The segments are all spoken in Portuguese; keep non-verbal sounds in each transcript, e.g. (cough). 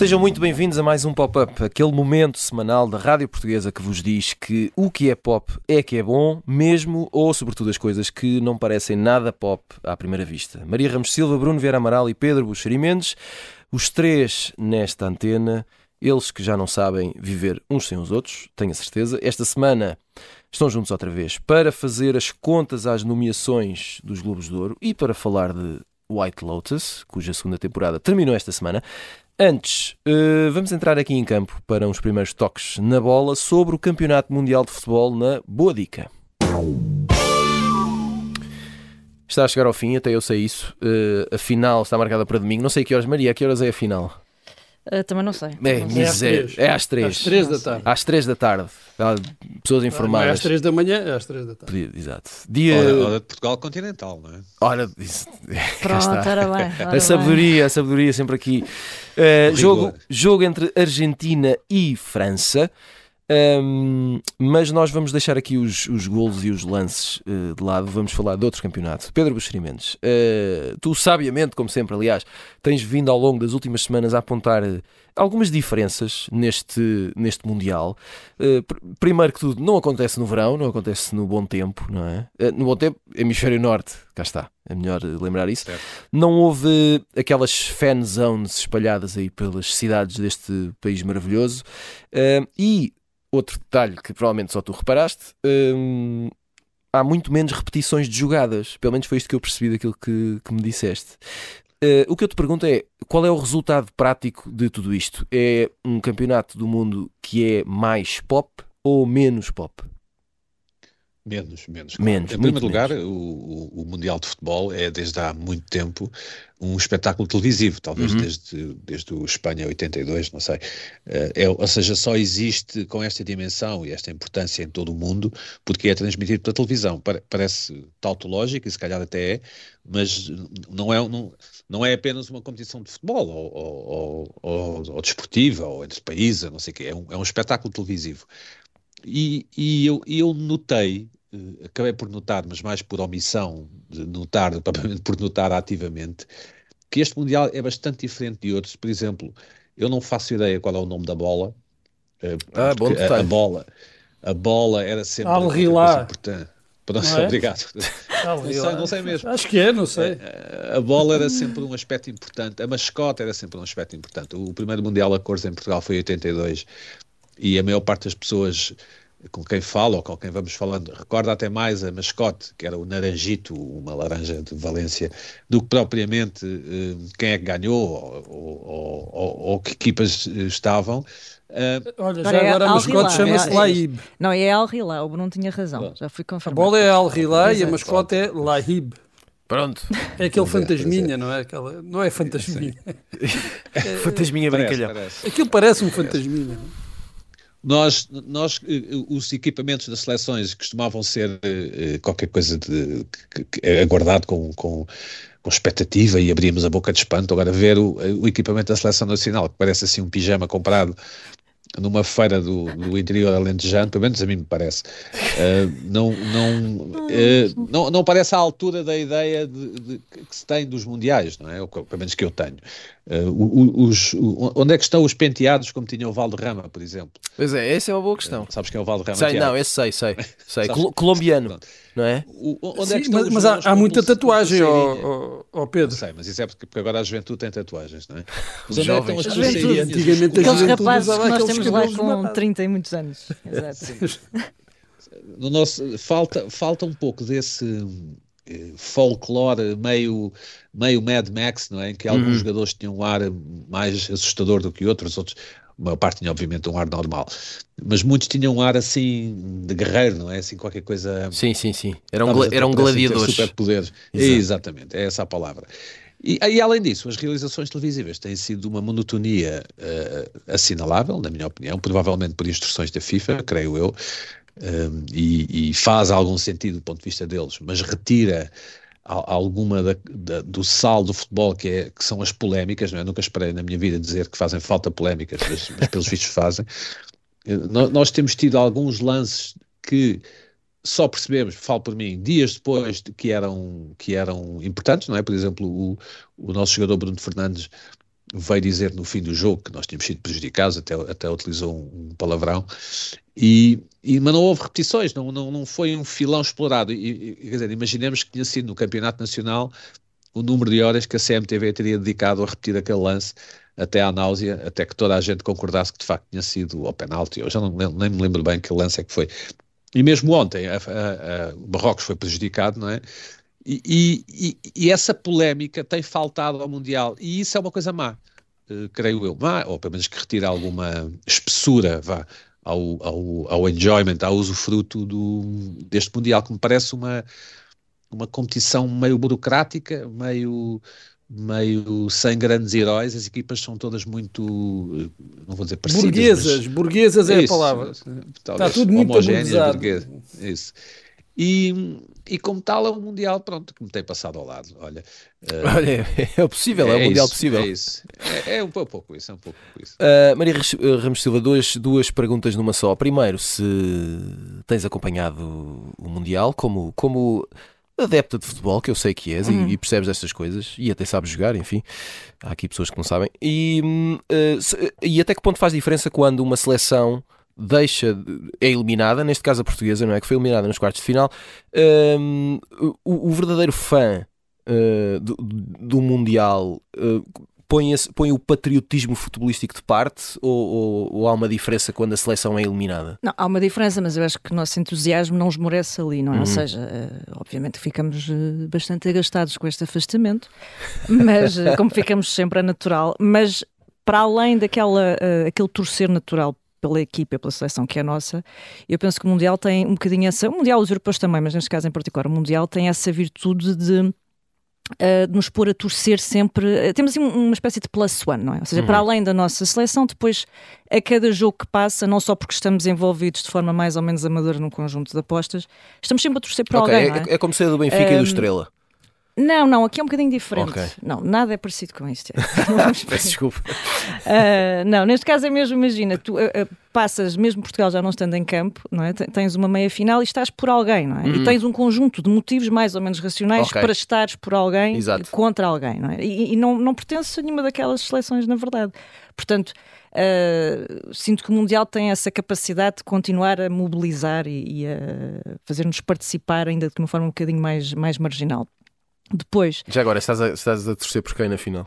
Sejam muito bem-vindos a mais um Pop-Up, aquele momento semanal da Rádio Portuguesa que vos diz que o que é pop é que é bom, mesmo ou sobretudo as coisas que não parecem nada pop à primeira vista. Maria Ramos Silva, Bruno Vieira Amaral e Pedro Buxeri Mendes, os três nesta antena, eles que já não sabem viver uns sem os outros, tenho a certeza. Esta semana estão juntos outra vez para fazer as contas às nomeações dos Globos de Ouro e para falar de White Lotus, cuja segunda temporada terminou esta semana. Antes, uh, vamos entrar aqui em campo para uns primeiros toques na bola sobre o Campeonato Mundial de Futebol na Boa Dica. Está a chegar ao fim, até eu sei isso. Uh, a final está marcada para domingo. Não sei que horas, Maria, a que horas é a final? Uh, também não sei. É, não sei. É às três. Às três da tarde. Às três da tarde. Há pessoas informadas. Não é às três da manhã, é às três da tarde. Exato. Dia... Hora, hora de Portugal continental, não é? Hora isso... (laughs) Pronto, ora bem. Ora a sabedoria, a sabedoria sempre aqui. Uh, jogo, jogo entre Argentina e França. Um, mas nós vamos deixar aqui os, os golos e os lances uh, de lado, vamos falar de outro campeonato. Pedro Buxerimentos, uh, tu sabiamente, como sempre, aliás, tens vindo ao longo das últimas semanas a apontar uh, algumas diferenças neste, neste Mundial. Pr primeiro que tudo, não acontece no verão, não acontece no bom tempo, não é? no bom tempo, hemisfério norte, cá está, é melhor lembrar isso. Certo. Não houve aquelas fan zones espalhadas aí pelas cidades deste país maravilhoso. e outro detalhe que provavelmente só tu reparaste, hum, há muito menos repetições de jogadas. Pelo menos foi isto que eu percebi daquilo que, que me disseste. Uh, o que eu te pergunto é qual é o resultado prático de tudo isto? É um campeonato do mundo que é mais pop ou menos pop? Menos, menos. Claro. menos em primeiro lugar, o, o, Mundial de Futebol é desde há muito tempo um espetáculo televisivo, talvez uhum. desde, desde o Espanha 82, não sei. Eh, é, ou seja, só existe com esta dimensão e esta importância em todo o mundo porque é transmitido pela televisão. Parece tautológico e se calhar até é, mas não é, não, não é apenas uma competição de futebol ou, ou, ou, ou desportiva ou entre países, não sei o quê. É um, é um espetáculo televisivo. E, e eu, eu notei, acabei por notar, mas mais por omissão de notar, (laughs) propriamente por notar ativamente, que este Mundial é bastante diferente de outros. Por exemplo, eu não faço ideia qual é o nome da bola. Uh, ah, bom a, a, bola, a bola era sempre Al Hilal. Pronto, (laughs) é? obrigado. não, sei, não sei mesmo. Acho que é, não sei. A, a, bola era sempre um aspecto importante, a mascote era sempre um aspecto importante. O primeiro Mundial a cores em Portugal foi em 82 e a maior parte das pessoas com quem falo ou com quem vamos falando recorda até mais a mascote, que era o Naranjito, uma laranja de Valência, do que propriamente eh, quem é que ganhou ou, ou, ou, ou que equipas eh, estavam. Uh, Olha, já agora, a mascote chama-se é, Laib. Não, é Al Hilal, o Bruno tinha razão, já fui confirmado. A bola é Al Hilal e a mascote é Laib. Pronto. É aquele fantasminha, não é? Aquela, não é fantasminha. (laughs) fantasminha brincalhão. Aquilo parece um fantasminha. Nós, nós, eh, os equipamentos das seleções costumavam ser eh, qualquer coisa de, é aguardado com, com, com, expectativa e abríamos a boca de espanto. Agora, ver o, o, equipamento da seleção nacional, que parece assim um pijama comprado numa feira do, do interior alentejano, pelo menos a mim me parece, uh, não, não, uh, não, não parece à altura da ideia de, de, que se tem dos mundiais, não é? Ou, pelo menos que eu tenho. Uh, os, onde é que estão os penteados como tinha o Valderrama, por exemplo? Pois é, essa é uma boa questão. sabes quem é o Valderrama? Sei, não, esse sei, sei. (laughs) sei. colombiano. Pronto não é? O, onde Sim, é que mas, mas há, há muita tatuagem, ó, ó, Pedro. sei, mas isso é porque, porque, agora a juventude tem tatuagens, não é? (laughs) Os onde jovens. É que estão as juventude, Antigamente Aqueles rapazes que nós temos lá com 30 e muitos anos. (laughs) Exato. no nosso, falta, falta um pouco desse folclore meio, meio Mad Max, não é? Em que alguns uhum. jogadores tinham um ar mais assustador do que outros, outros uma parte tinha obviamente um ar normal, mas muitos tinham um ar assim de guerreiro, não é? Assim qualquer coisa. Sim, sim, sim. Eram, gla eram gladiadores. Superpoderes. Exatamente, é essa a palavra. E, e, além disso, as realizações televisivas têm sido uma monotonia uh, assinalável, na minha opinião, provavelmente por instruções da FIFA, creio eu, um, e, e, faz algum sentido do ponto de vista deles, mas retira alguma da, da, do sal do futebol que, é, que são as polémicas, não é? nunca esperei na minha vida dizer que fazem falta polémicas, mas, mas pelos vistos fazem. Eh, nós temos tido alguns lances que só percebemos, falo por mim, dias depois de que eram, que eram importantes, não é? Por exemplo, o, o nosso jogador Bruno Fernandes veio dizer no fim do jogo que nós tínhamos sido prejudicados, até, até utilizou um, um palavrão, e, e, mas não houve repetições, não, não, não foi um filão explorado. E, e, quer dizer, imaginemos que tinha sido no Campeonato Nacional o número de horas que a CMTV teria dedicado a repetir aquele lance até à náusea, até que toda a gente concordasse que de facto tinha sido ao penalti. Eu já não, nem me lembro bem que lance é que foi. E mesmo ontem, o Marrocos foi prejudicado, não é? E, e, e, essa polémica tem faltado ao Mundial, e isso é uma coisa má, uh, creio eu, má, ou pelo menos que retira alguma espessura vá, ao, ao, ao enjoyment, ao usufruto do, deste Mundial, que me parece uma, uma competição meio burocrática, meio meio sem grandes heróis, as equipas são todas muito, não vou dizer parecidas, burguesas, burguesas é isso, a palavra. Está tudo muito homogéneo, burguês, isso. E, e como tal é um Mundial, pronto, que me tem passado ao lado. Olha, uh, (laughs) Olha é possível, é, é um Mundial isso, possível. É isso, é, é um pouco isso, é um pouco isso. Uh, Maria eh, Ramos Silva, duas, duas perguntas numa só. Primeiro, se tens acompanhado o Mundial como, como adepta de futebol, que eu sei que és uhum. e, e, percebes estas coisas e até sabes jogar, enfim. Há aqui pessoas que não sabem. E, uh, se, e até que ponto faz diferença quando uma seleção deixa é eliminada, neste caso a portuguesa, não é? Que foi eliminada nos quartos de final. Um, o, o, verdadeiro fã uh, do, do, Mundial uh, põe, esse, põe o patriotismo futebolístico de parte ou, ou, ou, há uma diferença quando a seleção é eliminada? Não, há uma diferença, mas eu acho que o nosso entusiasmo não esmorece ali, não é? Uhum. Ou seja, uh, obviamente ficamos bastante agastados com este afastamento, (laughs) mas como ficamos sempre a natural, mas para além daquela aquele torcer natural pela equipa, pela seleção que é nossa, eu penso que o Mundial tem um bocadinho essa. O Mundial, os europeus também, mas neste caso em particular, o Mundial tem essa virtude de. Uh, nos pôr a torcer sempre. Uh, temos assim uma espécie de plus one, não é? Ou seja, uhum. para além da nossa seleção, depois a cada jogo que passa, não só porque estamos envolvidos de forma mais ou menos amadora num conjunto de apostas, estamos sempre a torcer para okay, alguém. É, é? é, como ser do Benfica e do Estrela. Não, não, aqui é um bocadinho diferente. Okay. Não, nada é parecido com isto. (laughs) Peço desculpa. Uh, não, neste caso é mesmo, imagina, tu uh, uh, passas, mesmo Portugal já não estando em campo, não é? Tens uma meia final e estás por alguém, não é? Uhum. E tens um conjunto de motivos mais ou menos racionais okay. para estares por alguém Exato. contra alguém, não é? E, e não, não pertences a nenhuma daquelas seleções, na verdade. Portanto, Uh, sinto que o Mundial tem essa capacidade de continuar a mobilizar e, e a fazer-nos participar ainda de uma forma um bocadinho mais, mais marginal. Depois. Já agora, estás a, estás a torcer por quem na final?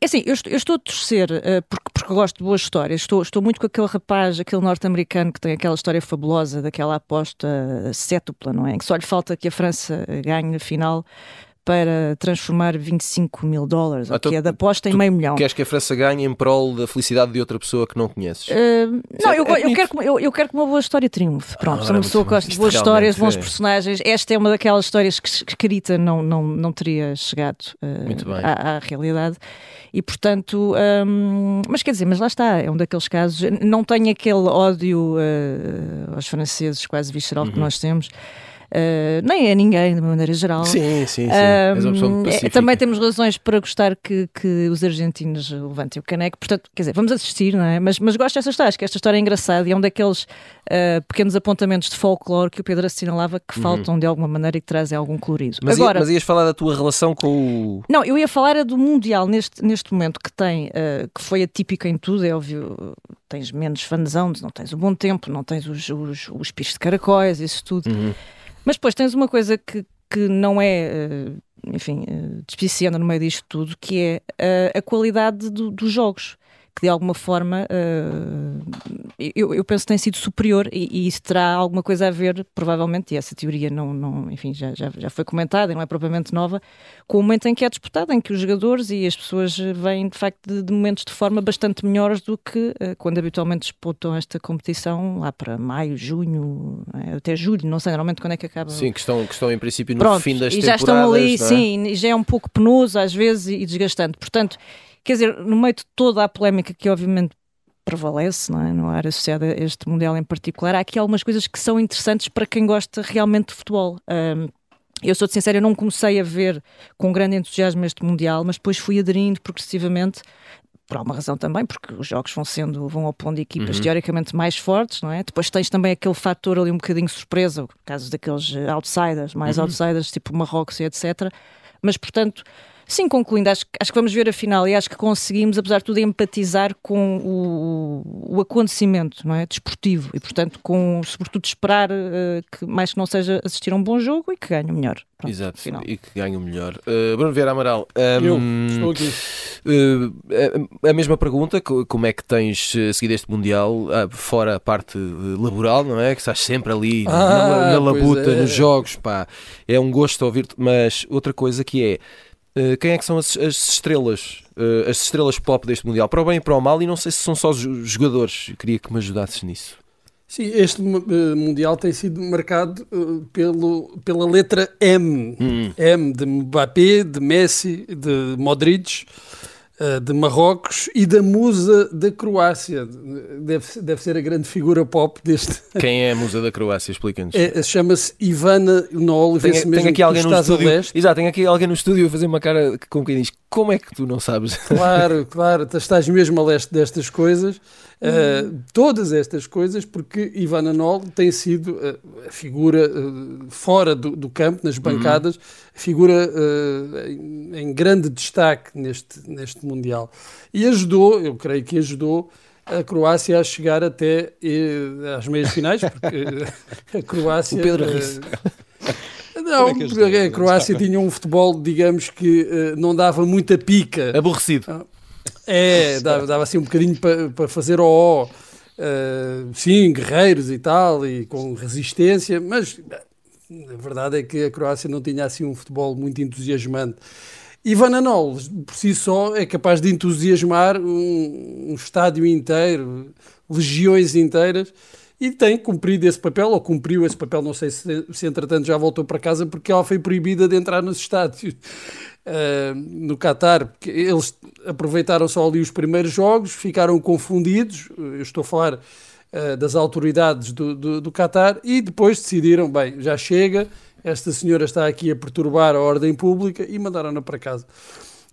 É assim, eu estou, eu estou a torcer uh, porque, porque gosto de boas histórias. Estou, estou muito com aquele rapaz, aquele norte-americano que tem aquela história fabulosa daquela aposta sétupla, não é? Em que só lhe falta que a França ganhe na final para transformar 25 mil dólares, ah, que é da aposta em meio milhão. Queres que a França ganhe em prol da felicidade de outra pessoa que não conheces? Uh, não, é, eu, é eu, quero que, eu, eu, quero que uma boa história triunfe. Pronto, ah, uma pessoa que gosta de boas histórias, bons é. personagens. Esta é uma daquelas histórias que escrita não, não, não teria chegado uh, à, à, realidade. E portanto, um, mas quer dizer, mas lá está, é um daqueles casos. Não tenho aquele ódio uh, aos franceses quase visceral uhum. que nós temos. Uh, nem a ninguém, de uma maneira geral. Sim, sim, sim. Uh, é, também temos razões para gostar que, que os argentinos levantem o caneco. Portanto, quer dizer, vamos assistir, não é? Mas, mas gosto dessa história, acho que esta história é engraçada e é um daqueles uh, pequenos apontamentos de folclore que o Pedro assinalava que uhum. faltam de alguma maneira e que trazem algum colorido. Mas, Agora, ia, mas ias falar da tua relação com o. Não, eu ia falar do Mundial neste, neste momento que tem, que foi atípico em tudo, é óbvio. Tens menos fanzones, não tens o bom tempo, não tens os, os, os pisos de caracóis, isso tudo. Uhum. Mas depois tens uma coisa que, que não é, eh, enfim, eh, despiciando no meio disto tudo, que é a, eh, a qualidade do, dos jogos que de alguma forma uh, eu, eu, penso que tem sido superior e, e, isso terá alguma coisa a ver, provavelmente, e essa teoria não, não enfim, já, já, já foi comentada e não é propriamente nova, com o momento em que é disputado, em que os jogadores e as pessoas vêm de facto de, de momentos de forma bastante melhores do que uh, quando habitualmente disputam esta competição lá para maio, junho, é, até julho, não sei normalmente quando é que acaba. Sim, que estão, que estão em princípio no Pronto, fim das e já estão ali, é? sim, e já é um pouco penoso às vezes e desgastante. Portanto, Quer dizer, no meio de toda a polémica que obviamente prevalece não é? no área associada a este Mundial em particular, há aqui algumas coisas que são interessantes para quem gosta realmente de futebol. Um, Eu sou de sincera, eu não comecei a ver com grande entusiasmo este Mundial, mas depois fui aderindo progressivamente por alguma razão também, porque os jogos vão sendo, vão opondo equipas uhum. teoricamente mais fortes, não é? Depois tens também aquele fator ali um bocadinho surpresa, o caso daqueles outsiders, mais uhum. outsiders, tipo Marrocos e etc. Mas, portanto, Sim, concluindo, acho, acho que vamos ver a final e acho que conseguimos, apesar de tudo, empatizar com o, o acontecimento não é? desportivo e, portanto, com, sobretudo, esperar uh, que mais que não seja assistir a um bom jogo e que ganhe o melhor. Pronto, Exato, final. e que ganhe o melhor. Uh, Bruno Vieira Amaral, um, eu estou aqui. Uh, a mesma pergunta, como é que tens seguido este Mundial, fora a parte laboral, não é? Que estás sempre ali ah, na, na labuta, é. nos jogos, pá. É um gosto ouvir-te, mas outra coisa que é quem é que são as, as estrelas, uh, as estrelas pop deste Mundial? Para o bem e para o mal, e não sei se são só jogadores. Eu queria que me ajudasses nisso. Sim, este uh, Mundial tem sido marcado pelo, pela letra M. Hum. M de Mbappé, de Messi, de Modric. Eh, de Marrocos e da musa da Croácia. Deve, deve ser a grande figura pop deste. (laughs) Quem é a musa da Croácia? Explica-nos. É, Chama-se Ivana Nol. Tem, tem aqui alguém no estúdio. Exato, tem aqui alguém no estúdio a fazer uma cara com quem diz: Como é que tu não sabes? (laughs) Claro, claro, estás mesmo a leste destas coisas. Uh, todas estas coisas, porque Ivana Nol tem sido uh, a figura uh, fora do, do, campo, nas bancadas, uhum. figura em, em, grande destaque neste, neste Mundial. E ajudou, eu creio que ajudou, a Croácia a chegar até às meias finais, porque a Croácia. O Pedro Risse. Não, é a Croácia tinha um futebol, digamos que não dava muita pica. Aborrecido. Ah, é, dava, dava assim um bocadinho para pa fazer o uh, sim, guerreiros e tal, e com resistência, mas a verdade é que a Croácia não tinha assim um futebol muito entusiasmante. Ivan Anol, por si só, é capaz de entusiasmar um, um estádio inteiro, legiões inteiras, e tem cumprido esse papel, ou cumpriu esse papel, não sei se, se entretanto já voltou para casa, porque ela foi proibida de entrar nos estádios uh, (laughs) no Qatar, porque eles aproveitaram só ali os primeiros jogos, ficaram confundidos, eu estou a falar uh, das autoridades do, do, do Qatar, e depois decidiram, bem, já chega, esta senhora está aqui a perturbar a ordem pública e mandaram-na para casa.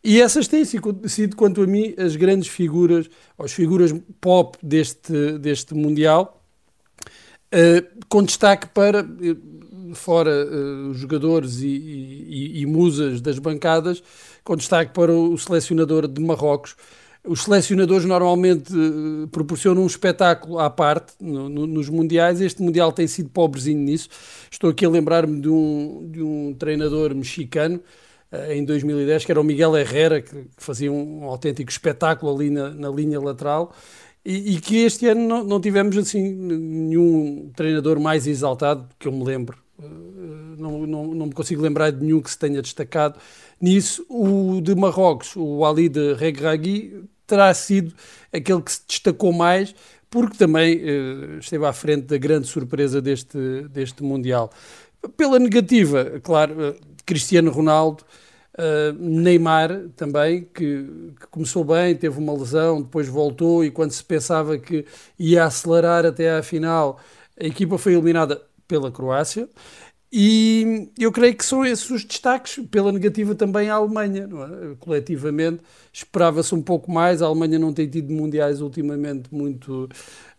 E essas têm sido, quanto a mim, as grandes figuras, as figuras pop deste, deste Mundial, uh, com destaque para fora uh, jogadores e, e, e, musas das bancadas, com destaque para o selecionador de Marrocos. Os selecionadores normalmente uh, proporcionam um espetáculo à parte no, no, nos mundiais. Este mundial tem sido pobrezinho nisso. Estou aqui a lembrar-me de um, de um treinador mexicano uh, em 2010, que era o Miguel Herrera, que, que fazia um, um, autêntico espetáculo ali na, na linha lateral. E, e, que este ano não, não tivemos assim nenhum treinador mais exaltado que eu me lembro. Eh, não, não, não me consigo lembrar de nenhum que se tenha destacado nisso. O de Marrocos, o Ali de Regragui, terá sido aquele que se destacou mais, porque também uh, esteve à frente da grande surpresa deste, deste Mundial. Pela negativa, claro, uh, Cristiano Ronaldo, uh, Neymar também, que, que, começou bem, teve uma lesão, depois voltou e quando se pensava que ia acelerar até à final, a equipa foi eliminada pela Croácia. E eu creio que são esses os destaques, pela negativa também a Alemanha. É? Coletivamente, esperava-se um pouco mais. A Alemanha não tem tido mundiais ultimamente muito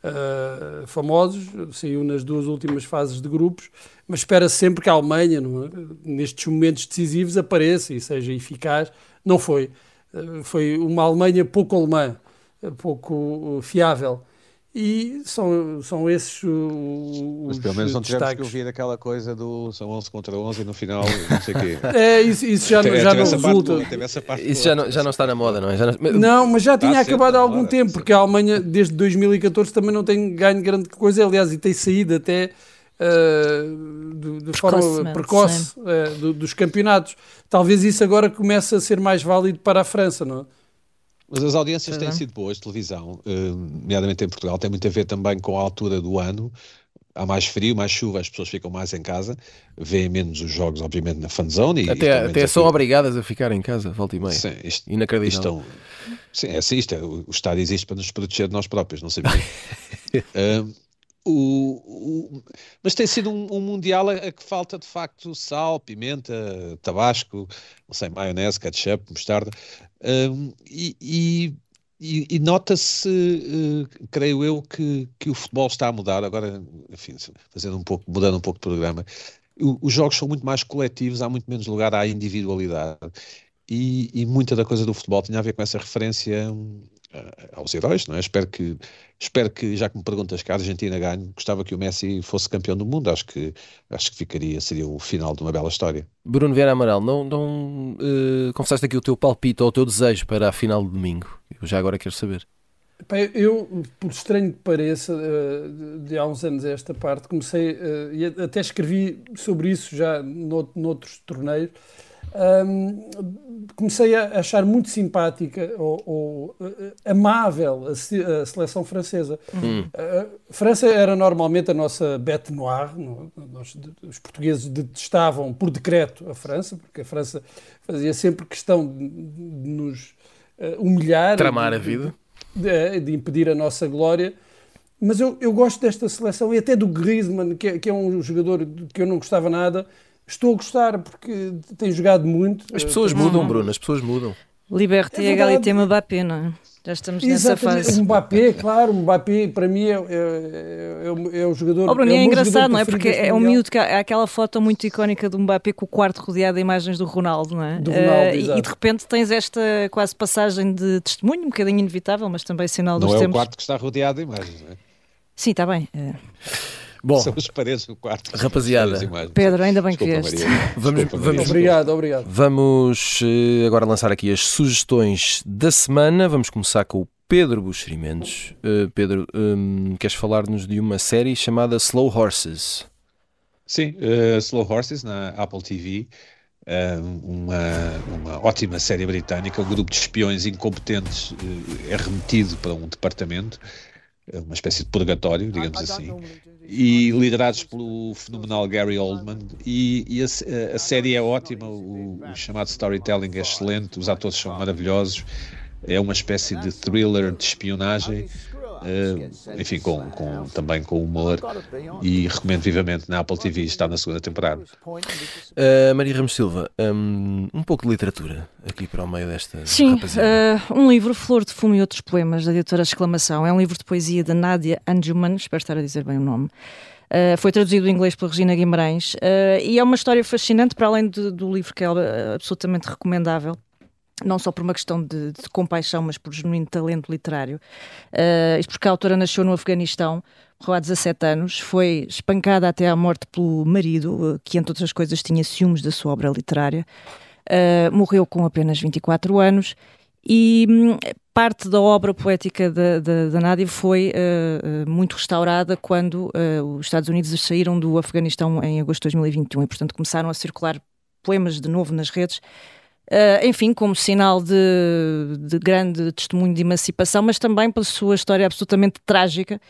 uh, famosos, saiu nas duas últimas fases de grupos, mas espera-se sempre que a Alemanha, é? nestes momentos decisivos, apareça e seja eficaz. Não foi. Uh, foi uma Alemanha pouco alemã, pouco fiável. E são, são esses os. Mas pelo menos não tivemos destaques. que ouvir aquela coisa do são 11 contra 11 e no final não sei o quê. (laughs) É, isso, isso já, já não resulta. Isso já não, já não está na moda, não é? Já não... não, mas já tinha acabado há algum moda, tempo, porque a Alemanha desde 2014 também não tem ganho grande coisa, aliás, e tem saído até. Uh, de, de forma precoce uh, do, dos campeonatos. Talvez isso agora comece a ser mais válido para a França, não é? Mas as audiências têm sido boas de televisão, uh, nomeadamente em Portugal, tem muito a ver também com a altura do ano. Há mais frio, mais chuva, as pessoas ficam mais em casa, veem menos os jogos, obviamente, na fanzone. E, até e até são obrigadas a ficar em casa, volta e meia. Sim, isto, Inacreditável. Isto, sim, é assim, isto é, o Estado existe para nos proteger de nós próprios, não sei bem. uh, O, o, mas tem sido um, um mundial a, a, que falta de facto sal, pimenta, tabasco, não sei, maionese, ketchup, mostarda. Um, e, e, e nota-se, uh, creio eu, que, que o futebol está a mudar. Agora, enfim, fazendo um pouco, mudando um pouco de programa, o, os jogos são muito mais coletivos, há muito menos lugar à individualidade. E, e, muita da coisa do futebol tinha a ver com essa referência uh, aos heróis, não é? Espero que, espero que, já que me perguntas que a Argentina ganhe, gostava que o Messi fosse campeão do mundo. Acho que, acho que ficaria, seria o final de uma bela história. Bruno Vieira Amaral, não, não uh, confessaste aqui o teu palpite ou o teu desejo para a final de domingo? Eu já agora quero saber. Eu, por estranho que pareça, eh, de há uns anos a esta parte, comecei, e até escrevi sobre isso já noutros torneios, um, comecei a achar muito simpática ou, ou uh, amável a, a, seleção francesa. Hum. Uh, França era normalmente a nossa bête noire, no, nós, os portugueses detestavam por decreto a França, porque a França fazia sempre questão de, de nos uh, humilhar, tramar de, a vida, de, de, impedir a nossa glória. Mas eu, eu gosto desta seleção e até do Griezmann, que é, que é um jogador que eu não gostava nada, Estou a gostar porque tem jogado muito. As pessoas uh, mudam, Bruno, as pessoas mudam. Liberté é égalité Mbappé, não é? Já estamos nessa fase. O Mbappé, claro, o Mbappé para mim é, é, é, é o jogador. Oh, Bruno, é, é engraçado, não é? Porque é um miúdo que há aquela foto muito icónica do Mbappé com o quarto rodeado de imagens do Ronaldo, não é? Do Ronaldo, uh, e, e, de repente tens esta quase passagem de testemunho, um bocadinho inevitável, mas também sinal não dos tempos. Não é o quarto que está rodeado de imagens, não é? Sim, está bem. Uh... Bom, São as paredes do quarto. Rapaziada, Pedro, ainda bem Desculpa, que vieste. (laughs) Vamos, vamos, obrigado, obrigado. Vamos uh, agora lançar aqui as sugestões da semana. Vamos começar com o Pedro Buxerimentos. Uh, Pedro, um, queres falar-nos de uma série chamada Slow Horses? Sim, uh, Slow Horses na Apple TV. Uma, uma, ótima série britânica. Um grupo de espiões incompetentes é remetido para um departamento, uma espécie de purgatório, digamos assim e liderados pelo fenomenal Gary Oldman. E, e a, a, série é ótima, o, o, chamado storytelling é excelente, os atores são maravilhosos. É uma espécie de thriller de espionagem enfim, com, com, também com humor e recomendo vivamente na Apple TV, está na segunda temporada. Uh, Maria Ramos Silva, um, um, pouco de literatura aqui para o meio desta Sim, uh, um livro, Flor de Fumo e Outros Poemas, da editora Exclamação. É um livro de poesia de Nadia Anjuman, espero estar a dizer bem o nome. Uh, foi traduzido em inglês pela Regina Guimarães uh, e é uma história fascinante, para além de, do livro que é absolutamente recomendável não só por uma questão de, de compaixão, mas por genuíno talento literário. Uh, isto porque a autora nasceu no Afeganistão, morreu há 17 anos, foi espancada até à morte pelo marido, que entre outras coisas tinha ciúmes da sua obra literária. Uh, morreu com apenas 24 anos e hum, parte da obra poética da, da, da Nádia foi uh, muito restaurada quando os Estados Unidos saíram do Afeganistão em agosto de 2021 e, portanto, começaram a circular poemas de novo nas redes Uh, enfim, como sinal de, de, grande testemunho de emancipação, mas também pela sua história absolutamente trágica.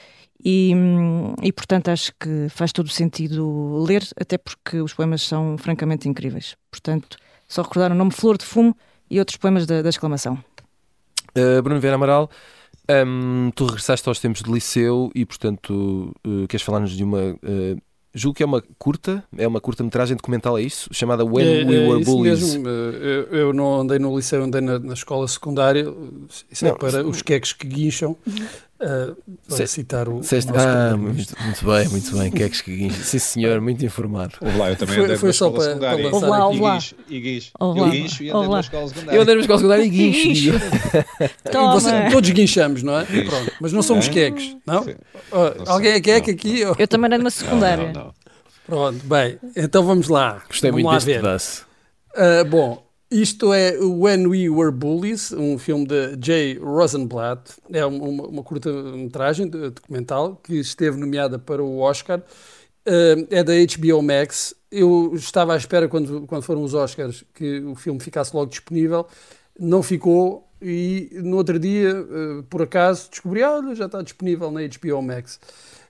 E, e, portanto, acho que faz todo sentido ler, até porque os poemas são francamente incríveis. Portanto, só recordar o nome Flor de Fumo e outros poemas da, da exclamação. Uh, Bruno Vieira Amaral, um, tu regressaste aos tempos de liceu e, portanto, uh, queres falar-nos de uma julgo que é uma curta, é uma curta-metragem documental, é isso? Chamada When é, We é Were Bullies. Mesmo. Eu, eu, não andei no liceu, andei na, na escola secundária. Isso é não, é para os queques que guincham. Uh, para Se, citar o. Ceste, ah, muito, muito, bem, muito bem. Queques que guincham. Sim, senhor, muito informado. Houve lá, eu também andei foi, foi na escola para, secundária. Para lá, e guincho. E guincho. Eu guincho e andei na escola secundária. Eu andei na escola secundária e guincho. Todos guinchamos, não é? Pronto, mas não somos queques, não? Oh, alguém é queque aqui? Eu também andei numa secundária. Não, não, não. Pronto, bem, então vamos lá. Gostei vamos muito deste ver. pedaço. Uh, bom, isto é When We Were Bullies, um filme de Jay Rosenblatt. É uma, uma curta-metragem documental que esteve nomeada para o Oscar. Uh, é da HBO Max. Eu estava à espera, quando, quando foram os Oscars, que o filme ficasse logo disponível. Não ficou. E no outro dia, uh, por acaso, descobri, olha, já está disponível na HBO Max.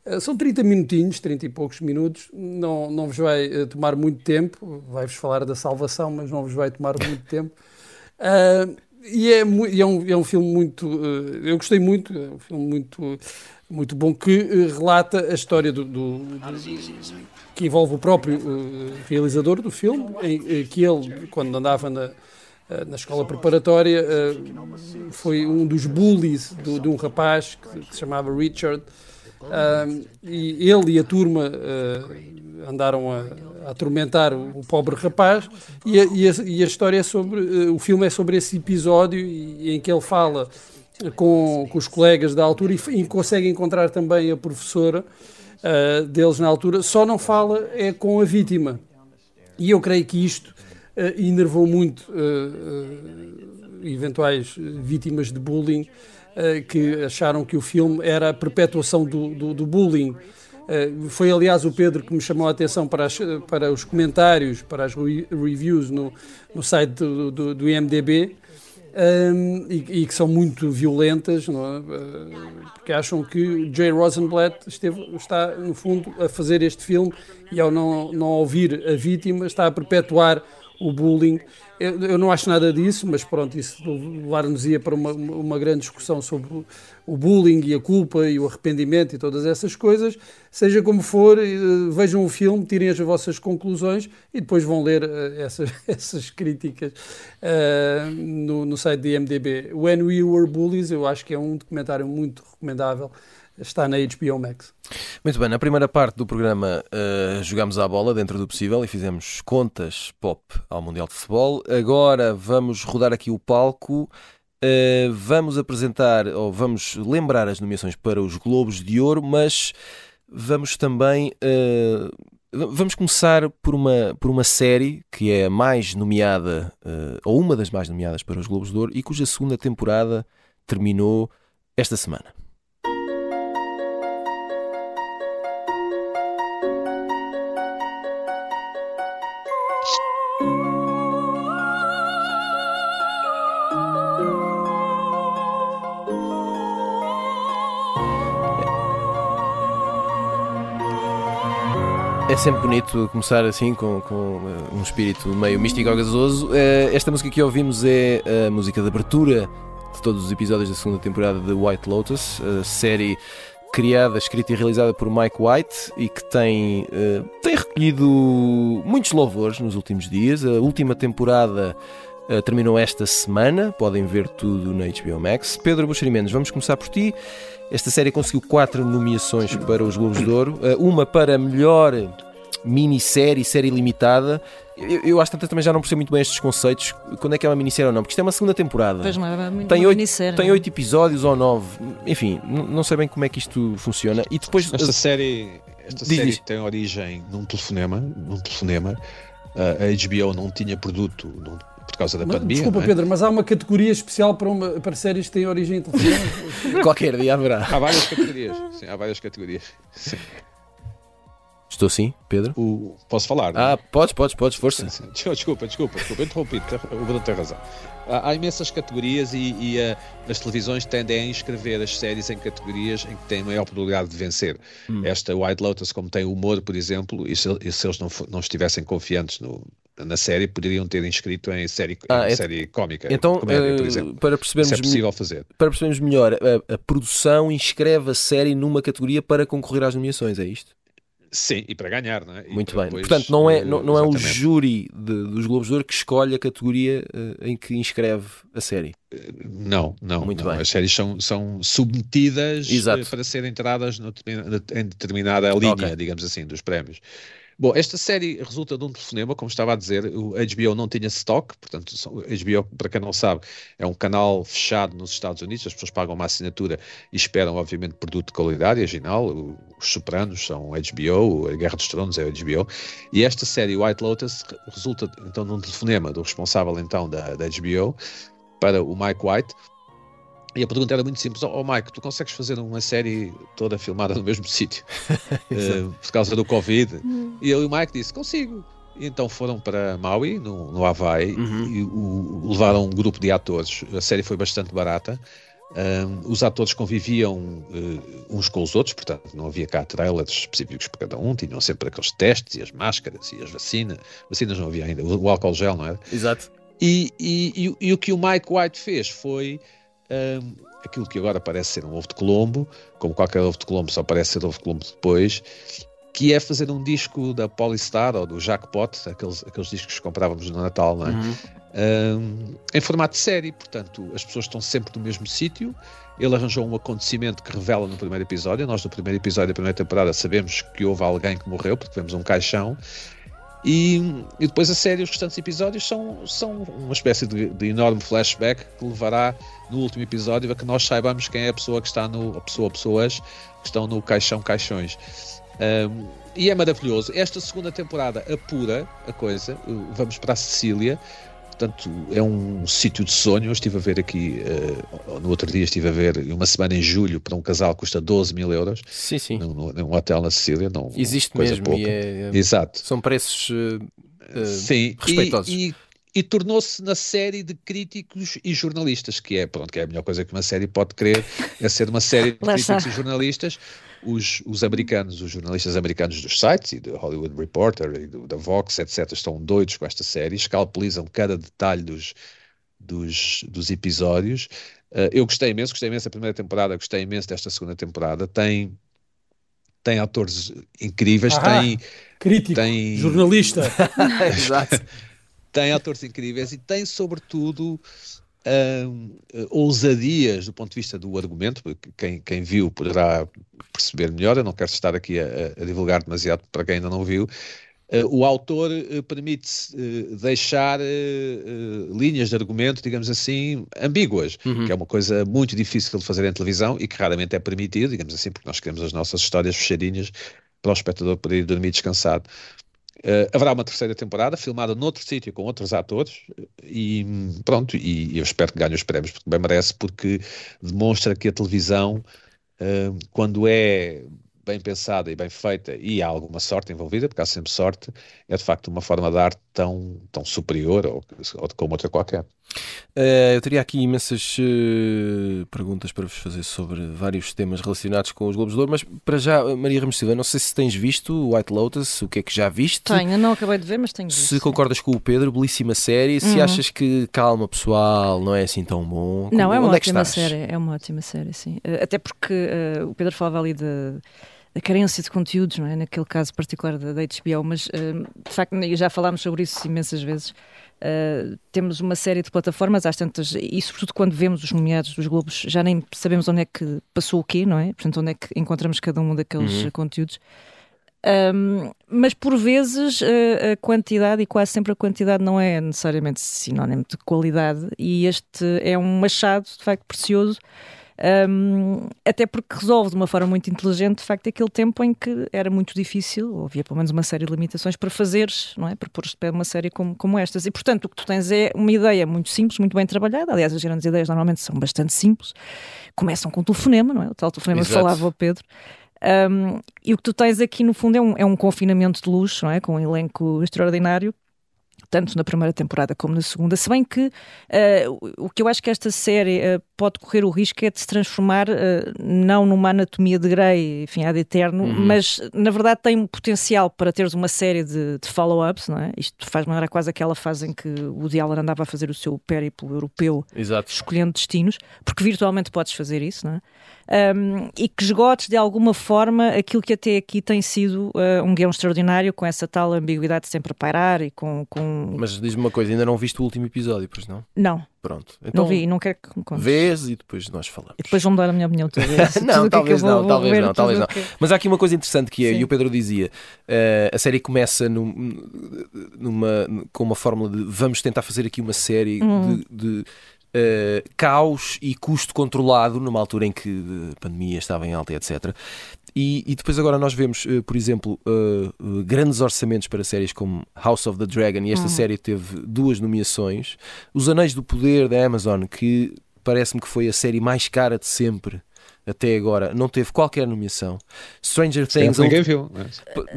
Eh, são 30 minutinhos, 30 e poucos minutos, não, não vos vai uh, tomar muito tempo, vai-vos falar da salvação, mas não vos vai tomar muito (laughs) tempo. Uh, e é, é, um, é um filme muito. Eu gostei muito, é um filme muito, muito bom que relata a história do, do, do que envolve o próprio realizador do filme, em, que ele, quando andava na, na escola preparatória, foi um dos bullies do, de um rapaz que, que se chamava Richard. E ele e a turma andaram a, a atormentar o, pobre rapaz. E a, e, a, e a, história é sobre uh, o filme é sobre esse episódio em que ele fala com, com os colegas da altura e, e consegue encontrar também a professora uh, deles na altura. Só não fala é com a vítima. E eu creio que isto uh, enervou muito eventuais vítimas de bullying que acharam que o filme era a perpetuação do, do, do bullying eh, foi, aliás, o Pedro que me chamou a atenção para, as, para os comentários, para as re reviews no, no site do, do, do IMDB. Um, ehm, e, e, que são muito violentas, é? uh, porque acham que Jay Rosenblatt esteve, está, no fundo, a fazer este filme e, ao não, não ouvir a vítima, está a perpetuar o bullying. Eu, eu, não acho nada disso, mas pronto, isso levar-nos-ia para uma, uma grande discussão sobre o bullying e a culpa e o arrependimento e todas essas coisas. Seja como for, eh, vejam o filme, tirem as vossas conclusões e depois vão ler uh, essas, (laughs) essas críticas uh, no, no site da IMDB. When We Were Bullies, eu acho que é um documentário muito recomendável está na HBO Max. Muito bem, na primeira parte do programa uh, jogámos à bola dentro do possível e fizemos contas pop ao Mundial de Futebol. Agora vamos rodar aqui o palco. Uh, vamos apresentar ou vamos lembrar as nomeações para os Globos de Ouro, mas vamos também uh, vamos começar por uma, por uma série que é a mais nomeada, ou uma das mais nomeadas para os Globos de Ouro e cuja segunda temporada terminou esta semana. É sempre bonito começar assim com, com eh, um espírito meio místico ou gasoso. Eh, esta música que ouvimos é a música de abertura de todos os episódios da segunda temporada de White Lotus, a série criada, escrita e realizada por Mike White e que tem, uh, tem recolhido muitos louvores nos últimos dias. A última temporada uh, terminou esta semana, podem ver tudo na HBO Max. Pedro Buxerimentos, vamos começar por ti. Esta série conseguiu quatro nomeações para os Globos de Ouro, eh, uma para melhor minissérie, série limitada. Eu, eu acho que também já não percebo muito bem estes conceitos, quando é que é uma minissérie ou não, porque isto é uma segunda temporada. Pois não, é tem oito, tem oito episódios ou nove, enfim, não sei bem como é que isto funciona. E depois esta série, esta diz, série diz. tem origem num telefonema, num telefonema. Uh, a HBO não tinha produto, não por causa da mas, pandemia. Desculpa, é? Pedro, mas há uma categoria especial para, uma, para séries que têm origem em (laughs) Qualquer dia haverá. Há várias categorias. Sim, há várias categorias. Sim. Estou sim, Pedro? O, posso falar? Não? Ah, podes, podes, podes, força. Sim, sim. Desculpa, desculpa, desculpa, interrompi, o Bruno tem razão. Há, há imensas categorias e, e uh, as televisões tendem a inscrever as séries em categorias em que têm maior probabilidade de vencer. Hum. Esta White Lotus, como tem humor, por exemplo, e se, e se eles não, não estivessem confiantes no, na série poderiam ter inscrito em série, ah, em é, série cómica. Então, comédia, por exemplo. para percebermos, Isso é possível fazer. Para percebermos melhor, a, a, produção inscreve a série numa categoria para concorrer às nomeações, é isto? Sim, e para ganhar, não é? Muito bem. Depois, Portanto, não é, não, não é o júri de, dos Globos de Ouro que escolhe a categoria uh, em que inscreve a série. Não, não. Muito não. bem. As séries são, são submetidas Exato. para serem entradas no, em determinada linha, okay. digamos assim, dos prémios. Bom, esta série resulta de um telefonema, como estava a dizer, o HBO não tinha stock, portanto, HBO, para quem não sabe, é um canal fechado nos Estados Unidos, as pessoas pagam uma assinatura e esperam, obviamente, produto de qualidade, original, os Sopranos são HBO, a Guerra dos Tronos é HBO, e esta série, White Lotus, resulta então de um telefonema do responsável então da, da HBO para o Mike White, e a pergunta era muito simples: Ó oh, Mike, tu consegues fazer uma série toda filmada no mesmo (laughs) sítio (laughs) uh, por causa do Covid? Uhum. E eu e o Mike disse: Consigo. E então foram para Maui, no, no Havaí, uhum. e o, levaram um grupo de atores. A série foi bastante barata. Um, os atores conviviam uh, uns com os outros, portanto não havia cá trailers específicos para cada um, tinham sempre aqueles testes e as máscaras e as vacinas. Vacinas não havia ainda, o, o álcool gel, não era? Exato. E, e, e, e, o que o Mike White fez foi um, aquilo que agora parece ser um ovo de Colombo, como qualquer ovo de Colombo só parece ser ovo de Colombo depois, que é fazer um disco da Polystar ou do Jackpot, aqueles, aqueles discos que comprávamos no Natal, não é? Uhum. Um, em formato de série, portanto, as pessoas estão sempre no mesmo sítio. Ele arranjou um acontecimento que revela no primeiro episódio. Nós, no primeiro episódio da primeira temporada, sabemos que houve alguém que morreu, porque vemos um caixão. E, e depois a série, os restantes episódios são, são uma espécie de, de, enorme flashback que levará no último episódio a que nós saibamos quem é a pessoa que está no. a pessoa, pessoas que estão no caixão caixões. Um, e é maravilhoso. Esta segunda temporada apura a coisa. Vamos para a Sicília. Portanto, é um sítio de sonho. Eu estive a ver aqui, uh, no outro dia estive a ver, uma semana em julho, para um casal custa 12 mil euros. Sim, sim. Num, num hotel na Sicília. Não, Existe mesmo. Pouca. É, Exato. São preços uh, sim. respeitosos. E, e, e tornou-se na série de críticos e jornalistas, que é, pronto, que é a melhor coisa que uma série pode querer, é ser uma série de críticos e jornalistas. Os, os americanos, os jornalistas americanos dos sites e do Hollywood Reporter e do, da Vox, etc., estão doidos com esta série, escalpelizam cada detalhe dos, dos, dos episódios. Uh, eu gostei imenso, gostei imenso da primeira temporada, gostei imenso desta segunda temporada. Tem, tem atores incríveis, Ahá, tem. Crítico, tem... jornalista. (laughs) (laughs) Tem atores incríveis e tem, sobretudo, uh, ousadias do ponto de vista do argumento, porque quem, quem viu poderá perceber melhor. Eu não quero estar aqui a, a divulgar demasiado para quem ainda não viu. Uh, o autor uh, permite uh, deixar linhas de argumento, digamos assim, ambíguas, uhum. que é uma coisa muito difícil de fazer em televisão e que raramente é permitido, digamos assim, porque nós queremos as nossas histórias fechadinhas para o espectador poder ir dormir descansado. Uh, haverá uma terceira temporada filmada noutro sítio com outros atores e pronto, e eu espero que ganhe os prémios porque bem merece, porque demonstra que a televisão, uh, quando é bem pensada e bem feita e há alguma sorte envolvida, porque há sempre sorte, é de facto uma forma de arte tão, tão superior ou, ou como outra qualquer. Uh, eu teria aqui imensas uh, perguntas para vos fazer sobre vários temas relacionados com os Globos de Ouro, mas para já, Maria Ramos Silva, não sei se tens visto White Lotus, o que é que já viste? Tenho, não acabei de ver, mas tenho visto. Se concordas com o Pedro, belíssima série, uhum. se achas que calma pessoal, não é assim tão bom. Não, é uma Onde ótima é série, é uma ótima série, sim. Uh, até porque o Pedro falava ali de a carência de conteúdos, não é? Naquele caso particular da, da HBO, mas uh, de facto, já falámos sobre isso imensas vezes. Uh, temos uma série de plataformas, às tantas, e sobretudo quando vemos os nomeados dos Globos, já nem sabemos onde é que passou o quê, não é? Portanto, onde é que encontramos cada um daqueles uhum. conteúdos. Um, mas por vezes a, a quantidade, e quase sempre a quantidade, não é necessariamente sinónimo de qualidade, e este é um machado de facto precioso um, até porque resolve de uma forma muito inteligente, de facto, aquele tempo em que era muito difícil, ou havia pelo menos uma série de limitações para fazeres, não é? Para pôr de pé uma série como, como estas. E, portanto, o que tu tens é uma ideia muito simples, muito bem trabalhada. Aliás, as grandes ideias normalmente são bastante simples. Começam com o telefonema, não é? O tal telefonema que falava o Pedro. Um, e o que tu tens aqui, no fundo, é um, é um confinamento de luxo, não é? Com um elenco extraordinário tanto na primeira temporada como na segunda, se bem que uh, o que eu acho que esta série uh, pode correr o risco é de se transformar uh, não numa anatomia de Grey, enfim, ad eterno, uhum. mas na verdade tem um potencial para teres uma série de, de follow-ups, não é? Isto faz lembrar quase aquela fase em que o Diallo andava a fazer o seu périplo europeu, Exato. escolhendo destinos, porque virtualmente podes fazer isso, não é? um, e que esgotes de alguma forma aquilo que até aqui tem sido uh, um guião extraordinário, com essa tal ambiguidade sempre a pairar e com. com... Mas diz-me uma coisa, ainda não viste o último episódio, pois não? Não. Pronto. Então, não vi, não quero que me contes. Vês e depois nós falamos. E depois vão dar a minha opinião toda. (laughs) não, talvez não, vou, talvez não, talvez não. Que... Mas há aqui uma coisa interessante que é, Sim. e o Pedro dizia, uh, a série começa num, numa, com uma fórmula de vamos tentar fazer aqui uma série hum. de, de Uh, caos e custo controlado numa altura em que a pandemia estava em alta, etc. E, e depois agora nós vemos, uh, por exemplo, uh, grandes orçamentos para séries como House of the Dragon, e esta uhum. série teve duas nomeações. Os Anéis do Poder da Amazon, que parece-me que foi a série mais cara de sempre até agora não teve qualquer nomeação. Stranger Things. Ninguém viu.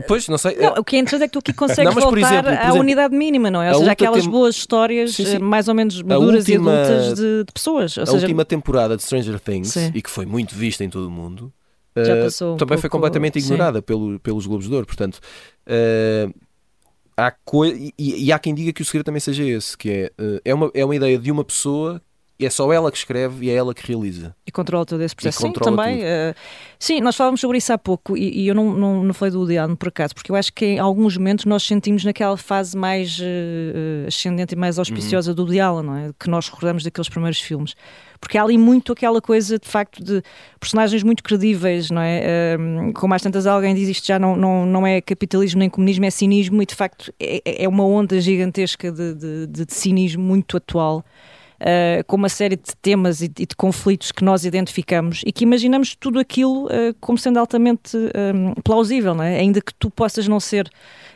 Pois, não sei. Não, o que é interessante é que tu aqui (laughs) consegues não, voltar exemplo, à exemplo, unidade mínima, não é? Ou seja, aquelas tem... boas histórias sim, sim. Eh, mais ou menos maduras última, e adultas de, de pessoas. Ou a seja... última temporada de Stranger Things, sim. e que foi muito vista em todo o mundo, uh, um também pouco... foi completamente ignorada pelo, pelos Globos de Ouro. Portanto. Uh, há e, e, há quem diga que o segredo também seja esse, que é, uh, é, uma, é uma ideia de uma pessoa é só ela que escreve e é ela que realiza. E controla todo esse processo. Sim, também. Uh, sim, nós falávamos sobre isso há pouco e, e eu não, não, não falei do Allen por acaso, porque eu acho que em alguns momentos nós sentimos naquela fase mais uh, ascendente e mais auspiciosa uhum. do Allen, não é? Que nós recordamos daqueles primeiros filmes. Porque há ali muito aquela coisa, de facto, de personagens muito credíveis, não é? Uh, como às tantas alguém diz, isto já não, não, não é capitalismo nem comunismo, é cinismo e, de facto, é, é uma onda gigantesca de, de, de, de cinismo muito atual uh, com uma série de temas e de, de, conflitos que nós identificamos e que imaginamos tudo aquilo uh, como sendo altamente um, eh, plausível, não é? ainda que tu possas não ser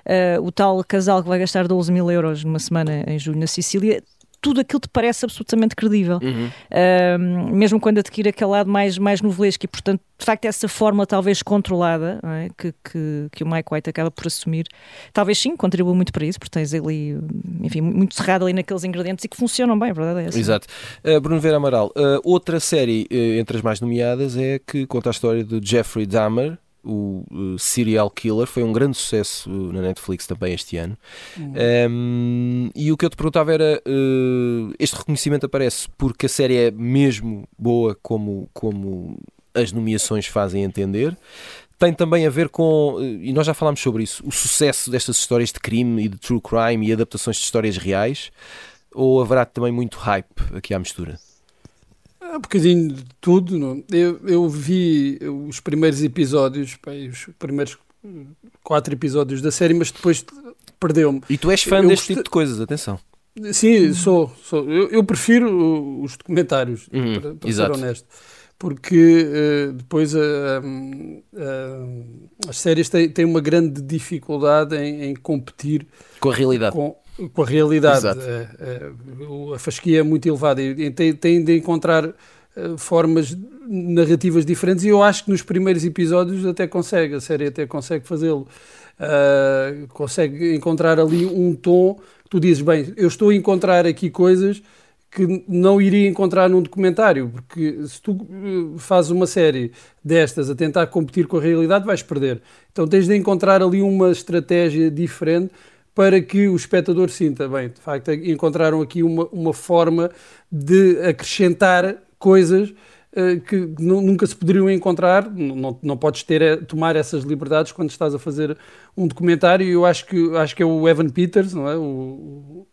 uh, o tal casal que vai gastar 12 mil euros numa semana em julho na Sicília, tudo aquilo te parece absolutamente credível, uhum. uh, mesmo quando adquire aquele lado mais, mais novelesco e, portanto, de facto, essa forma talvez controlada é? que, que, que, o Mike White acaba por assumir, talvez sim, contribua muito para isso, porque tens ali, enfim, muito cerrado ali naqueles ingredientes e que funcionam bem, a verdade é essa. Exato. Uh, Bruno Vera Amaral, uh, outra série entre as mais nomeadas é que conta a história de Jeffrey Dahmer, o uh, Serial Killer, foi um grande sucesso na Netflix também este ano. Uhum. Um, e o que eu te perguntava era: uh, este reconhecimento aparece porque a série é mesmo boa, como, como as nomeações fazem entender. Tem também a ver com, e nós já falámos sobre isso, o sucesso destas histórias de crime e de true crime e adaptações de histórias reais, ou haverá também muito hype aqui à mistura? Um bocadinho de tudo. Não? Eu, eu vi os primeiros episódios, os primeiros quatro episódios da série, mas depois perdeu-me. E tu és fã eu deste tipo de coisas, atenção. Sim, sou. sou. Eu, eu prefiro os documentários, uhum, para, para ser honesto. Porque uh, depois uh, uh, as séries têm, têm uma grande dificuldade em, em competir com a realidade. Com, com a realidade. É, é, a fasquia é muito elevada e tem, tem de encontrar uh, formas narrativas diferentes e eu acho que nos primeiros episódios até consegue, a série até consegue fazê-lo. Uh, consegue encontrar ali um tom que tu dizes, bem, eu estou a encontrar aqui coisas que não iria encontrar num documentário, porque se tu fazes uma série destas a tentar competir com a realidade, vais perder. Então tens de encontrar ali uma estratégia diferente para que o espectador sinta, bem, de facto encontraram aqui uma, uma forma de acrescentar coisas uh, que nunca se poderiam encontrar, não, não podes ter, eh, tomar essas liberdades quando estás a fazer um documentário, e eu acho que, acho que é o Evan Peters, não é? O,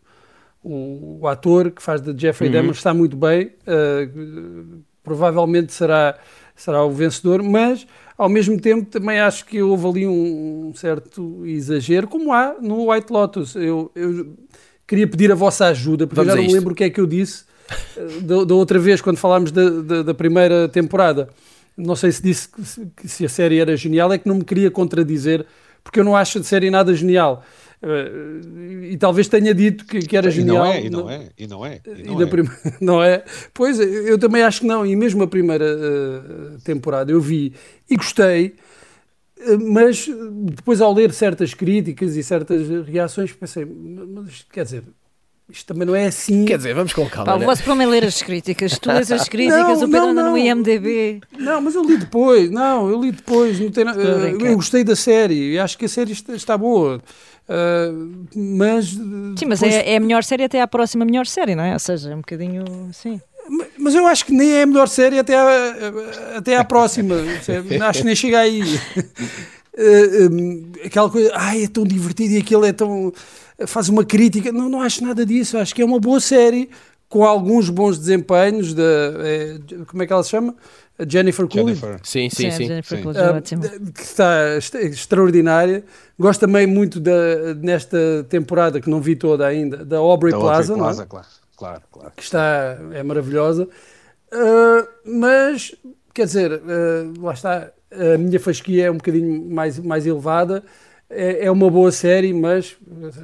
o, o ator que faz de Jeffrey uhum. Dahmer está muito bem, uh, provavelmente será, será o vencedor, mas ao mesmo tempo, também acho que houve ali um certo exagero, como há no White Lotus. Eu, eu queria pedir a vossa ajuda, porque Vamos já não me lembro o que é que eu disse eh, da, da outra vez, quando falámos da, da, da, primeira temporada. Não sei se disse que, que se a série era genial, é que não me queria contradizer, porque eu não acho a série nada genial. Uh, e talvez tenha dito que, que era e genial. Não é, e não, é, e não é. E não, e é. Prime... (laughs) não é. Pois, eu também acho que não. E mesmo a primeira uh, temporada eu vi e gostei, uh, mas depois ao ler certas críticas e certas reações pensei, mas quer dizer, isto também não é assim. Quer dizer, vamos com calma. Pá, né? o vosso problema é ler as críticas. Tu lês as (laughs) críticas, não, o Pedro anda no IMDB. Não, mas eu li depois. Não, eu li depois. Não tem, uh, eu gostei da série e acho que a série está, está boa. Uh, mas. Sim, mas depois... é, é, a melhor série até à próxima melhor série, não é? Ou seja, é um bocadinho. Sim. Mas eu acho que nem é a melhor série até à, até à próxima. (laughs) acho que nem chega aí. Uh, (laughs) um, aquela coisa, ai, é tão divertido e aquilo é tão. Faz uma crítica. Não, não acho nada disso. Acho que é uma boa série com alguns bons desempenhos. De, é, como é que ela se chama? Jennifer Coolidge. Sim, sim, sim. sim. sim. Uh, que está extraordinária. Gosto também muito da, nesta temporada, que não vi toda ainda, da Aubrey da Plaza. Aubrey Plaza, claro, claro, claro. Que está, é maravilhosa. Uh, mas, quer dizer, uh, lá está, a minha fasquia é um bocadinho mais, mais elevada. É, é uma boa série, mas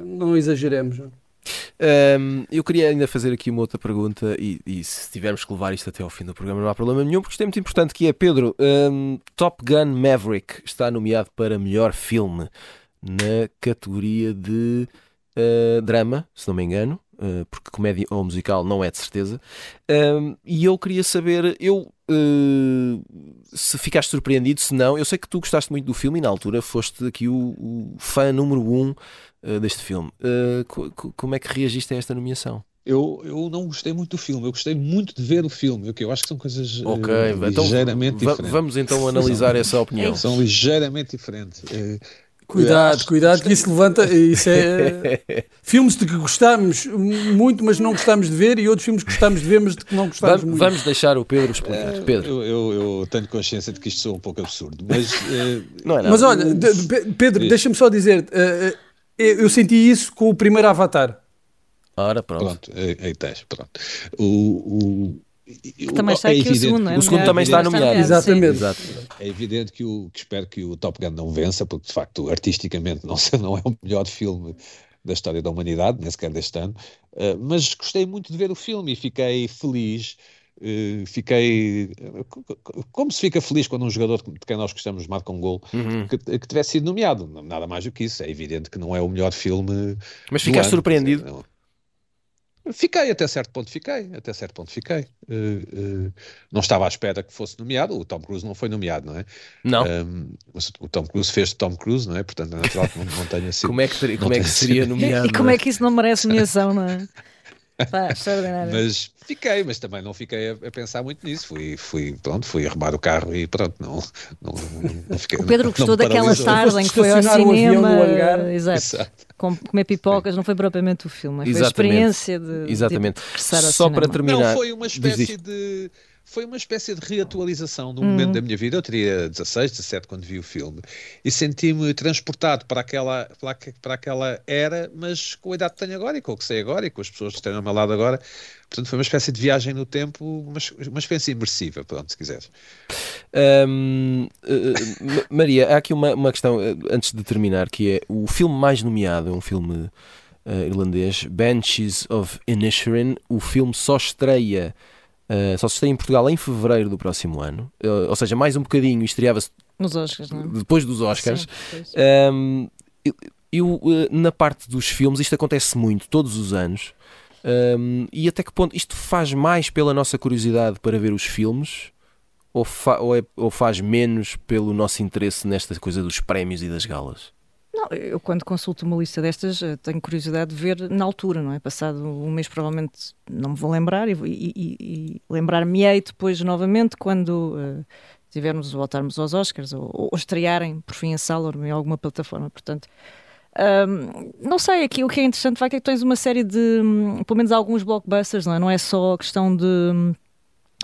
não exageremos. Um, eu queria ainda fazer aqui uma outra pergunta e, e, se tivermos que levar isto até ao fim do programa não há problema nenhum, porque isto é muito importante, que é, Pedro, um, Top Gun Maverick está nomeado para melhor filme na categoria de uh, drama, se não me engano. uh, porque comédia ou musical não é de certeza. Um, e eu queria saber, eu uh, se ficaste surpreendido, se não, eu sei que tu gostaste muito do filme e na altura foste aqui o, o fã número um uh, deste filme. Co como é que reagiste a esta nomeação? Eu, eu não gostei muito do filme, eu gostei muito de ver o filme, que eu acho que são coisas okay, então, ligeiramente diferentes. Vamos então analisar (laughs) essa opinião. São ligeiramente diferentes. Cuidado, cuidado, que isso levanta. Isso é. (laughs) filmes de que gostamos muito, mas não gostamos de ver, e outros filmes que gostamos de ver, mas de que não gostamos vamos, muito. Vamos deixar o Pedro explicar. Uh, Pedro. Eu, eu, eu, tenho consciência de que isto sou um pouco absurdo, mas. Uh, (laughs) não é nada. Mas olha, Pedro, deixa-me só dizer, uh, eu senti isso com o primeiro Avatar. Ora, pronto. Pronto, aí, aí tens, pronto. O, o, também está é aqui evidente, o segundo, não é? O segundo também está nomeado. Exatamente. É evidente que, o, que espero que o Top Gun não vença, porque de facto, artisticamente, não, (laughs) não é o melhor filme da história da humanidade, nem sequer deste ano, uh, mas gostei muito de ver o filme e fiquei feliz. Uh, fiquei como se fica feliz quando um jogador de quem nós gostamos marca um gol uhum. que, que, tivesse sido nomeado, nada mais do que isso. É evidente que não é o melhor filme. Mas ficaste surpreendido? Fiquei, até certo ponto fiquei, até certo ponto fiquei. Uh, uh, não estava à espera que fosse nomeado, o Tom Cruise não foi nomeado, não é? Não. Um, o Tom Cruise fez Tom Cruise, não é? Portanto, é natural que não, não tenha sido. como é que, como é que seria nomeado? E como é? é que isso não merece nomeação, não é? Pá, mas fiquei, mas também não fiquei a, a, pensar muito nisso. Fui, fui, pronto, fui arrumar o carro e pronto, não, não, não fiquei. O Pedro gostou daquela tarde em que foi ao cinema. Exato. Exato. comer pipocas, não foi propriamente o filme, foi Exatamente. a experiência de. Exatamente. De Só cinema. para terminar. Não, foi uma espécie de foi uma espécie de reatualização de um momento hum. da minha vida. Eu teria 16, 17 quando vi o filme e senti-me transportado para aquela, para, para aquela era, mas com a idade que tenho agora e com o que sei agora e com as pessoas que estão ao meu lado agora. Portanto, foi uma espécie de viagem no tempo, uma, uma experiência imersiva, pronto, se quiseres. Um, uh, eh, Maria, há aqui uma, uma questão uh, antes de terminar, que é o filme mais nomeado, é um filme uh, irlandês, Banshees of Inisherin. O filme só estreia Uh, só se estreia em Portugal em fevereiro do próximo ano, uh, ou seja, mais um bocadinho, estreava-se nos Oscars, não? É? depois dos Oscars. um, eu, eu, uh, na parte dos filmes, isto acontece muito, todos os anos. Um, e até que ponto isto faz mais pela nossa curiosidade para ver os filmes ou, fa ou, é, ou faz menos pelo nosso interesse nesta coisa dos prémios e das galas? Eu quando consulto uma lista destas eh, tenho curiosidade de ver na altura, não é? Passado um mês provavelmente não me vou lembrar e, e, e lembrar-me-ei depois novamente quando uh, tivermos, voltarmos aos Oscars ou, ou, estrearem por fim a sala ou em alguma plataforma, portanto... Um, não sei, aqui o que é interessante de facto é que tens uma série de, um, pelo menos alguns blockbusters, não é? Não é só a questão de hum,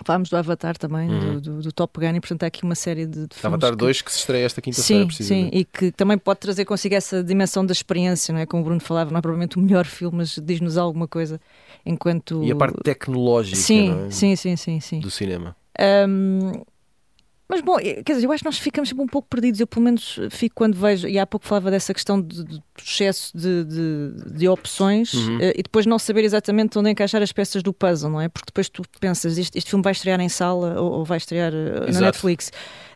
Falámos do Avatar também, uhum. do, do, do, Top Gun, e portanto há aqui uma série de, de Avatar que... 2 que se estreia esta quinta-feira, Sim, sim, e que também pode trazer consigo essa dimensão da experiência, não é? Como o Bruno falava, não é provavelmente o melhor filme, mas diz-nos alguma coisa enquanto... E a parte tecnológica sim, é? sim, sim, sim, sim. do cinema. Um, mas bom, eh, quer dizer, eu acho que nós ficamos sempre um pouco perdidos. Eu, pelo menos, fico quando vejo, e há pouco falava dessa questão de, de excesso de, de, de opções uhum. uh, e depois não saber exatamente onde encaixar as peças do puzzle, não é? Porque depois tu pensas, este, este filme vai estrear em sala ou, ou vai estrear uh, na Netflix.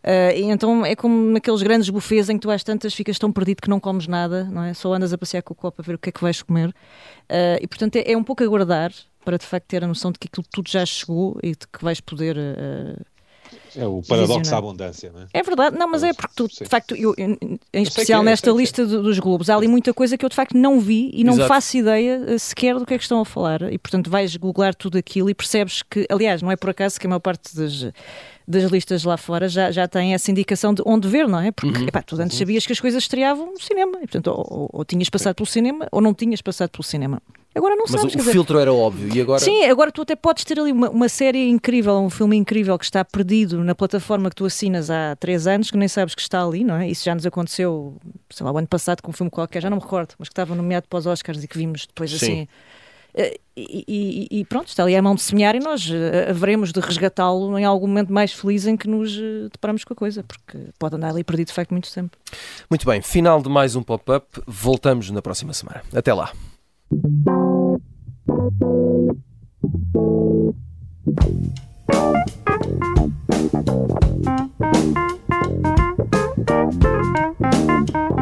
Uh, e então é como naqueles grandes buffets em que tu às tantas ficas tão perdido que não comes nada, não é? Só andas a passear com o copo a ver o que é que vais comer. e portanto é, é, um pouco aguardar para de facto ter a noção de que aquilo tudo já chegou e de que vais poder é o paradoxo da abundância, não é? É verdade, não, mas é porque tu, de facto, eu, em especial é, nesta lista é. dos Globos, há ali muita coisa que eu de facto não vi e não Exato. faço ideia eh, sequer do que é que estão a falar. E portanto vais googlar tudo aquilo e percebes que, aliás, não é por acaso que a maior parte das das listas lá fora já, já tem essa indicação de onde ver, não é? Porque uhum. epá, tu antes uhum. sabias que as coisas estreavam no cinema, e, portanto, ou, ou, ou tinhas passado pelo cinema ou não tinhas passado pelo cinema. Agora não Mas sabes. Mas o filtro dizer, era óbvio e agora. Sim, agora tu até podes ter ali uma, uma, série incrível, um filme incrível que está perdido na plataforma que tu assinas há três anos, que nem sabes que está ali, não é? Isso já nos aconteceu, sei lá, o ano passado com um filme qualquer, já não me recordo, mas que estava nomeado para os Oscars e que vimos depois Sim. assim. Eh, e, e, e, pronto, está ali à mão de semear e nós uh, haveremos de resgatá-lo em algum momento mais feliz em que nos uh, deparamos com a coisa, porque pode andar ali perdido de facto muito tempo. Muito bem, final de mais um pop-up. Voltamos na próxima semana. Até lá. Thank you.